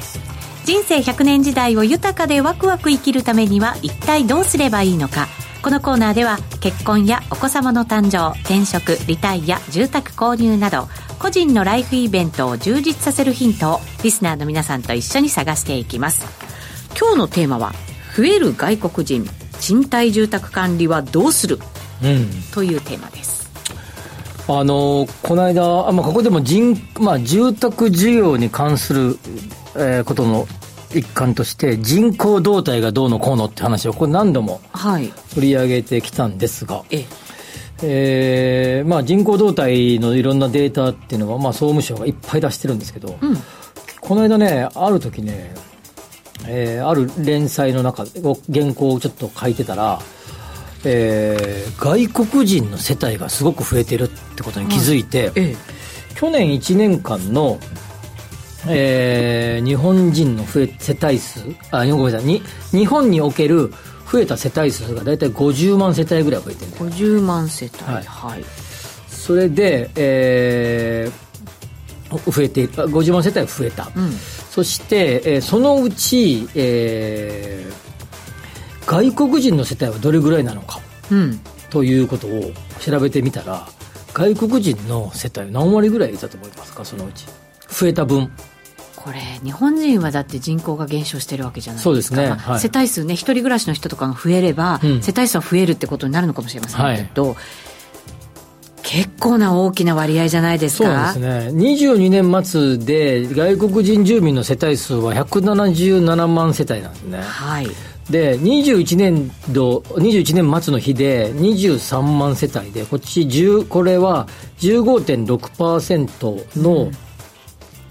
人生100年時代を豊かでワクワク生きるためには一体どうすればいいのか。このコーナーでは結婚やお子様の誕生転職リタイア住宅購入など個人のライフイベントを充実させるヒントをリスナーの皆さんと一緒に探していきます。今日のテーマは増える外国人賃貸住宅管理はどうする、うん。というテーマですあのこの間、あまあ、ここでも人、まあ、住宅需要に関する、えーことの一環として人口動態がどうのこうのって話をこれ何度もはい。取り上げてきたんですが、ええ。ーまあ、人口動態のいろんなデータっていうのは、まあ、総務省がいっぱい出してるんですけど、うん。この間ねある時ね、えーある連載の中で原稿をちょっと書いてたら、えー外国人の世帯がすごく増えてるってことに気づいて、ええ。去年1年間の、えー日本人の増え世帯数あごめんなさいに日本における増えた世帯数が大体50万世帯ぐらい増えてるんだよ。50万世帯。はい。はい。それで、えー増えてあ50万世帯増えた、うん。そして、えーそのうち、えー外国人の世帯はどれぐらいなのか。うん。ということを調べてみたら外国人の世帯何割ぐらいいたと思いますか？そのうち。増えた分。これ日本人はだって人口が減少してるわけじゃないですか。そうですね。まあはい。世帯数ね一人暮らしの人とかが増えれば、うん。世帯数は増えるってことになるのかもしれませんけど、結構な大きな割合じゃないですそうかなんですね。22年末で外国人住民の世帯数は177万世帯なんですね。はいで21年度21年末の日で23万世帯でこっち10これは15.6%の、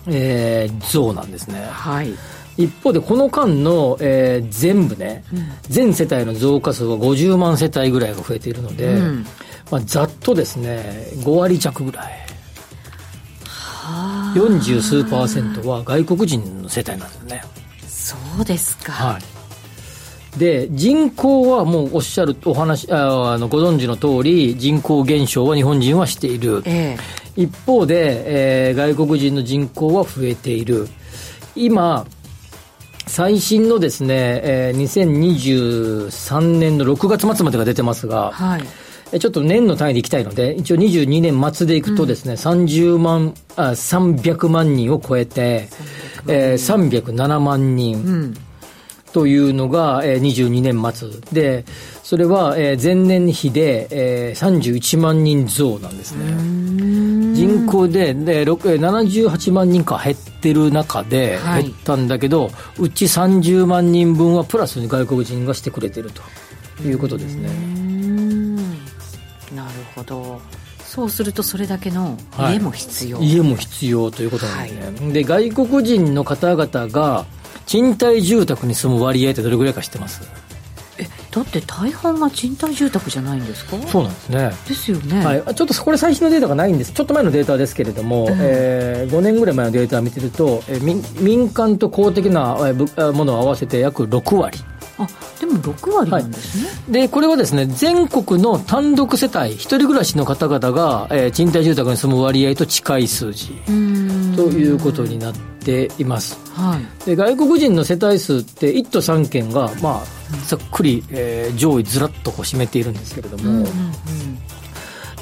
えー増なんですね。はい。一方でこの間の、えー全部ね、全世帯の増加数は50万世帯ぐらいが増えているので、うん。まあ、ざっとですね5割弱ぐらい。40数パーセントは外国人の世帯なんですよね。そうですか、はい、で人口はもうおっしゃるお話ああのご存知の通り人口減少は日本人はしている。え一方で、えー外国人の人口は増えている。今最新のですね、えー2023年の6月末までが出てますえが、はい。えちょっと年の単位でいきたいので、一応22年末でいくとですね、30万、あ、300万人を超えて、えー307万人。うんというのが、えー、22年末。で、それは、えー前年比で、えー31万人増なんですね。人口でで、ろくえー78万人か減ってる中ではい。減ったんだけど、うち30万人分はプラスに外国人がしてくれてるということですね。うん。なるほど。そうするとそれだけのはい。家も必要、家も必要ということなんですね。で、外国人の方々が賃貸住宅に住む割合ってどれぐらいか知ってます？えだって大半が賃貸住宅じゃないんですか？そうなんですね。ですよね、はい、ちょっとこれ最新のデータがないんですちょっと前のデータですけれども、えー5年ぐらい前のデータを見てると、えー民民間と公的なものを合わせて約6割。あでも6割なんですね、でこれはですね全国の単独世帯一人暮らしの方々が、えー賃貸住宅に住む割合と近い数字ということになってています、はい、で外国人の世帯数って1都3県が、まあ、ざっくり、えー、上位ずらっとこう占めているんですけれども、うんうんうん。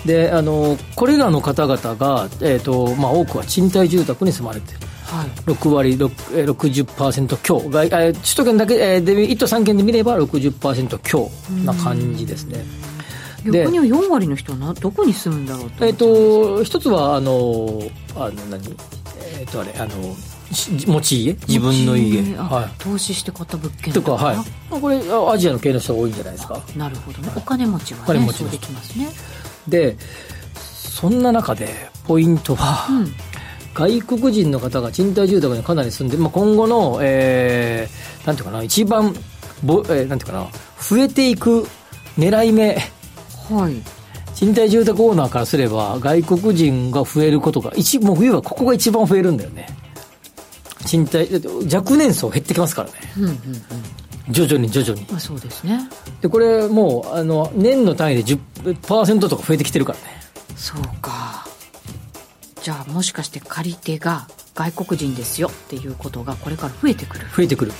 であのこれらの方々が、えーとまあ、多くは賃貸住宅に住まれている、はい、6割6 60%強。外、えー、首都圏だけ、えー、で1都3県で見れば60%強な感じですね。逆に4割の人はなどこに住むんだろうと、えーと、一つはあのあの何？えっ、ー、とあれあの持ち家？自分の家、はい、投資して買った物件とかはい。これアジアの系の人が多いんじゃないですか？なるほどね。お金持ちはねお金持ちできますね。でそんな中でポイントは、うん、外国人の方が賃貸住宅にかなり住んで、まあ、今後の、えー、なんていうかな一番ぼ、えー、なんていうかな増えていく狙い目。はい。賃貸住宅オーナーからすれば外国人が増えることが一もう冬はここが一番増えるんだよね賃貸若年層減ってきますからね、うんうんうん。徐々に徐々に、まあ、そうですね。でこれもうあの年の単位で10%とか増えてきてるからね。そうか。じゃあもしかして借り手が外国人ですよっていうことがこれから増えてくる。増えてくる。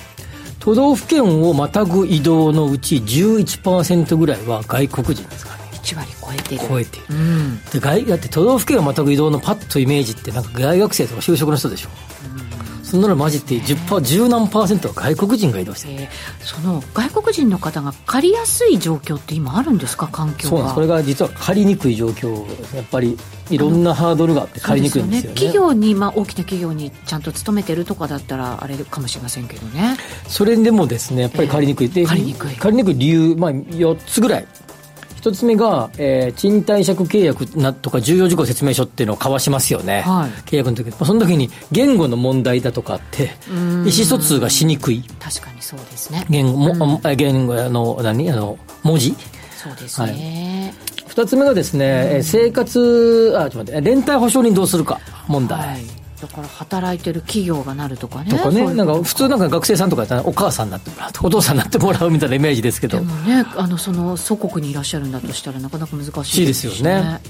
都道府県をまたぐ移動のうち11%ぐらいは外国人ですからね。1割超えてる。超えてる、うん、で外だって都道府県をまたぐ移動のパッとイメージってなんか大学生とか就職の人でしょ、うんそんなのマジって10%、十何パーセントは外国人が移動してる、えー、その外国人の方が借りやすい状況って今あるんですか？環境そうなんです。これが実は借りにくい状況。やっぱりいろんなハードルがあって借りにくいんですよね、ね、企業に、まあ、大きな企業にちゃんと勤めてるとかだったらあれかもしれませんけどね。それでもですねやっぱり借りにくい、えー、借りにくい。借りにくい理由、まあ、4つぐらい一つ目が、えー、賃貸借契約なとか重要事項説明書っていうのを交わしますよね、はい、契約の時。その時に言語の問題だとかって意思疎通がしにくい。確かにそうですね。言語も、うん、言語あの何？あの文字？そうですね、はい、二つ目がですね、うん、生活あちょっと待って連帯保証人どうするか問題、はいだから働いてる企業がなるとかね。とかね。なんか普通なんか学生さんとかやったらお母さんになってもらうお父さんになってもらうみたいなイメージですけど。でもねあのその祖国にいらっしゃるんだとしたらなかなか難しいですよね。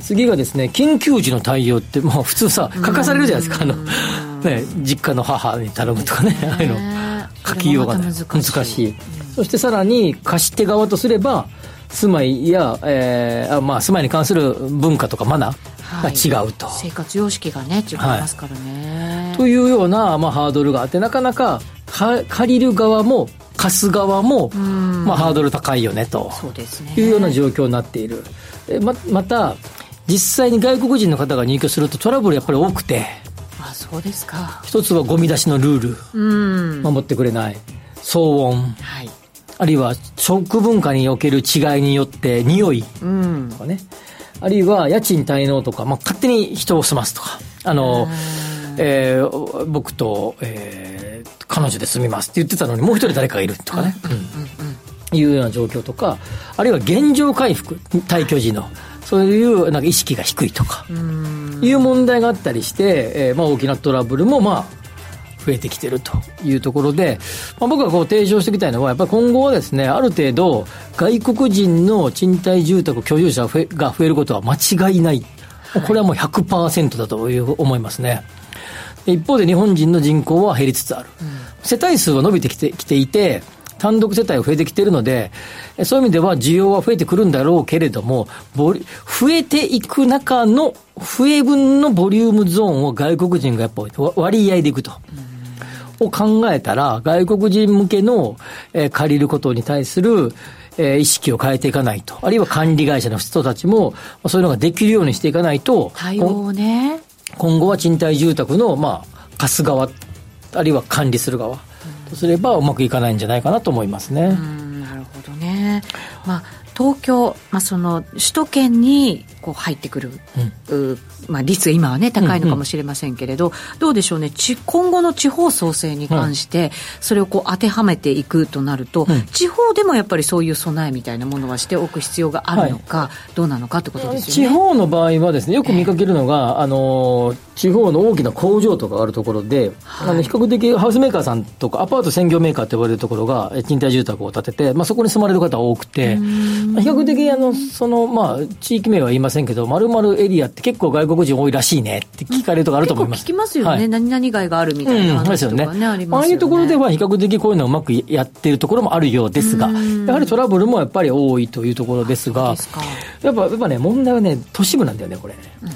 次がですね緊急時の対応ってもう普通さ書かされるじゃないですか。あの、ね、実家の母に頼むとかね。ああいうの書きようが難しい。そしてさらに貸し手側とすれば住まいや、えーまあ、住まいに関する文化とかマナーが違うと、はい、生活様式がね違いますからね、はい、というような、まあ、ハードルがあってなかなか借りる側も貸す側も、まあ、ハードル高いよねと。そうです、ね、いうような状況になっている。ままた実際に外国人の方が入居するとトラブルやっぱり多くて。あそうですか。一つはゴミ出しのルール。守ってくれない。騒音、はい。あるいは食文化における違いによって匂い。とかね、うん、あるいは家賃滞納とか、まあ、勝手に人を済ますとかあの、えー、僕と、えー、彼女で住みますって言ってたのにもう一人誰かがいるとかね、うん、いうような状況とかあるいは現状回復退去時のそういうなんか意識が低いとかいう問題があったりして、えーまあ、大きなトラブルもまあ増えてきてるというところで、まあ、僕がこう提唱していきたいのは、やっぱり今後はですね、ある程度、外国人の賃貸住宅居住者が増えることは間違いない。これはもう100%だという思いますね。一方で日本人の人口は減りつつある。うん、世帯数は伸びてきてきていて、単独世帯が増えてきているので、そういう意味では需要は増えてくるんだろうけれども、増えていく中の増え分のボリュームゾーンを外国人がやっぱ割合でいくと。うんを考えたら、外国人向けの、えー、借りることに対する、えー、意識を変えていかないと。あるいは管理会社の人たちも、そういうのができるようにしていかないと、対応ね。今後は賃貸住宅の、まあ、貸す側、あるいは管理する側、とすればうまくいかないんじゃないかなと思いますね。なるほどね。まあ東京、まあ、その首都圏にこう入ってくる、うん、まあ、率が今はね高いのかもしれませんけれど、うんうん、どうでしょうね。今後の地方創生に関して、それをこう当てはめていくとなると、うん、地方でもやっぱりそういう備えみたいなものはしておく必要があるのか、はい、どうなのかってことですよね。地方の場合はですねよく見かけるのが、えー、あの地方の大きな工場とかあるところで、はい、あの比較的ハウスメーカーさんとかアパート専業メーカーと呼ばれるところが賃貸住宅を建てて、まあ、そこに住まれる方多くて、比較的あのその、まあ、地域名は言いませんけど、まるエリアって結構外国人多いらしいねって聞かれるとかあると思います。聞きますよね、はい、何々街があるみたいな話とかね、うん、ねありますよね。ああいうところでは比較的こういうのをうまくやってるところもあるようですが、やはりトラブルもやっぱり多いというところですが、すやっぱ、やっぱね、問題はね、都市部なんだよね、これ。うん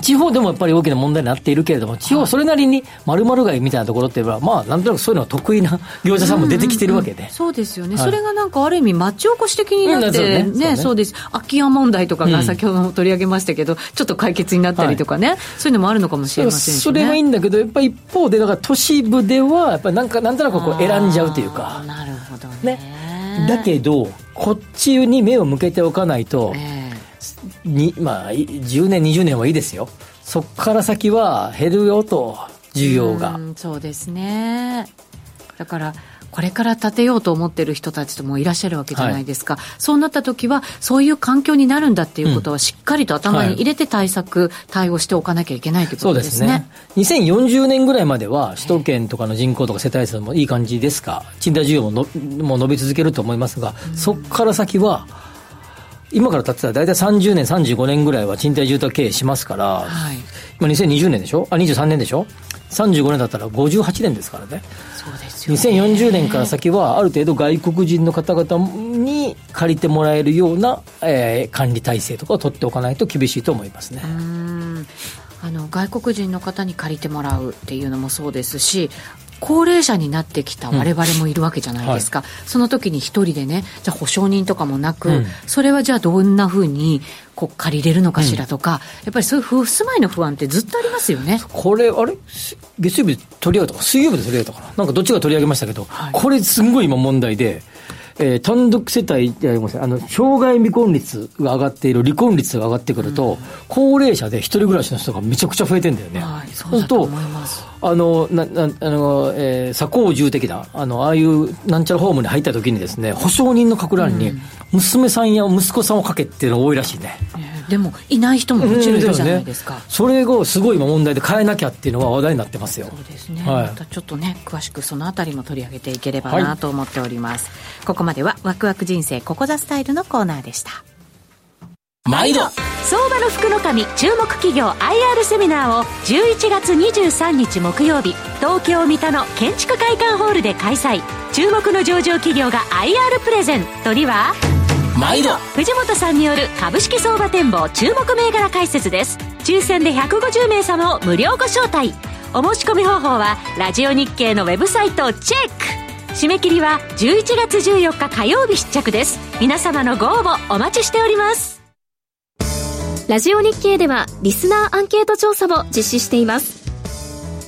地方でもやっぱり大きな問題になっているけれども、地方それなりに丸々街みたいなところっていうのは、まあ、なんとなくそういうのが得意な業者さんも出てきてるわけで。うん。うんうん、そうですよね、はい、それがなんかある意味、町おこし的になって、うん、ね、ね、そうです、空き家問題とかが先ほども取り上げましたけど、うん、ちょっと解決になったりとかね、はい、そういうのもあるのかもしれませんし、ね、それはいいんだけど、やっぱり一方で、だから都市部では、やっぱりなんか、なんとなくこう選んじゃうというか。なるほどね。ね。だけど、こっちに目を向けておかないと、えー、にまあ、10年、20年はいいですよ。そこから先は減るよと、需要が。そうですね。だから、これから建てようと思ってる人たちともいらっしゃるわけじゃないですか、はい、そうなった時は、そういう環境になるんだっていうことは、しっかりと頭に入れて対策、うんはい、対応しておかなきゃいけないということですね。ですね。2040年ぐらいまでは、首都圏とかの人口とか世帯数もいい感じですか、賃貸需要ものも伸び続けると思いますが、うん、そこから先は、今から建てたら大体30年、35年ぐらいは賃貸住宅経営しますから、はい、今2020年でしょ？あ、23年でしょ？35年だったら58年ですからね。そうですよね。2040年から先は、ある程度外国人の方々に借りてもらえるような、えー、管理体制とかを取っておかないと厳しいと思いますね。あの外国人の方に借りてもらうっていうのもそうですし高齢者になってきた我々もいるわけじゃないですか、うんはい、その時に一人でね、じゃあ保証人とかもなく、うん、それはじゃあどんなふうにこう借りれるのかしらとか、うん、やっぱりそういう住まいの不安ってずっとありますよね。これ、あれ？月曜日取り上げたか、水曜日で取り上げたかな、なんかどっちが取り上げましたけど、はい、これ、すんごい今、問題で。えー、単独世帯じゃありあの、障害未婚率が上がっている、離婚率が上がってくると、うん、高齢者で一人暮らしの人がめちゃくちゃ増えてんだよね。はい、そうだと思います。あの、な、な、あの、えー、左高重的な、あの、ああいうなんちゃらホームに入った時にですね、保証人の書く欄に、娘さんや息子さんを書けっていうのが多いらしいね。でも、いない人ももちろんいるじゃないですか。うん、それをすごい今問題で変えなきゃっていうのは話題になってますよ。そうですね。はい、またちょっとね、詳しくそのあたりも取り上げていければなと思っております。はい、ここまでは、ワクワク人生ここザスタイルのコーナーでした。毎度。相場の福の神注目企業 IR セミナーを11月23日木曜日東京三田の建築会館ホールで開催。注目の上場企業が IR プレゼン鳥は毎度。藤本さんによる株式相場展望注目銘柄解説です。抽選で150名様を無料ご招待。お申し込み方法はラジオ日経のウェブサイトをチェック。締め切りは11月14日火曜日出着です。皆様のご応募お待ちしておりますラジオ日経ではリスナーアンケート調査を実施しています。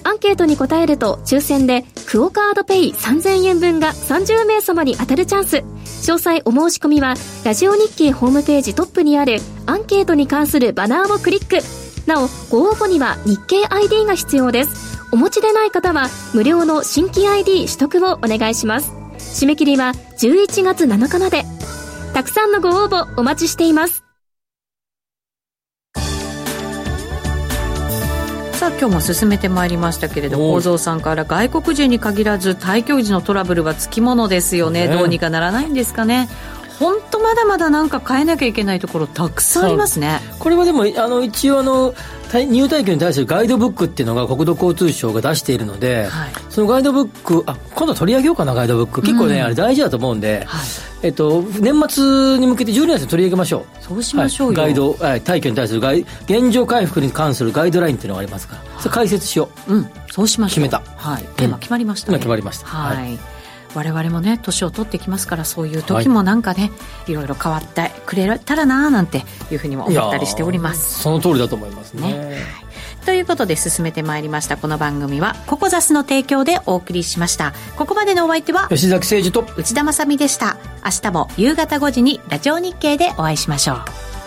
アンケートに答えると抽選でクオカードペイ3000円分が30名様に当たるチャンス。詳細お申し込みはラジオ日経ホームページトップにあるアンケートに関するバナーをクリック。なお、ご応募には日経 ID が必要です。お持ちでない方は無料の新規 ID 取得をお願いします。締め切りは11月7日まで。たくさんのご応募お待ちしています。さあ今日も進めてまいりましたけれど構造さんから外国人に限らず退去時のトラブルはつきものですよね、ね、どうにかならないんですかね。本当まだまだなんか変えなきゃいけないところたくさんありますね。これはでもあの一応あの入退去に対するガイドブックっていうのが国土交通省が出しているので、はい、そのガイドブックあ今度取り上げようかなガイドブック結構ね、うん、あれ大事だと思うんで、はいえっと、年末に向けて12月に取り上げましょう。そうしましょうよ。はい、ガイド、はい、退去に対するガイ現状回復に関するガイドラインっていうのがありますから、それ解説しよう。うん、そうしましょう。決めた。はい。テーマ決まりました、ね、今決まりました。はい、はい我々もね年を取ってきますからそういう時もなんかね、はい、いろいろ変わってくれたらななんていうふうにも思ったりしております。その通りだと思いますね、ね、ということで進めてまいりましたこの番組はココザスの提供でお送りしました。ここまでのお相手は吉崎誠二と内田まさでした。明日も夕方5時にラジオ日経でお会いしましょう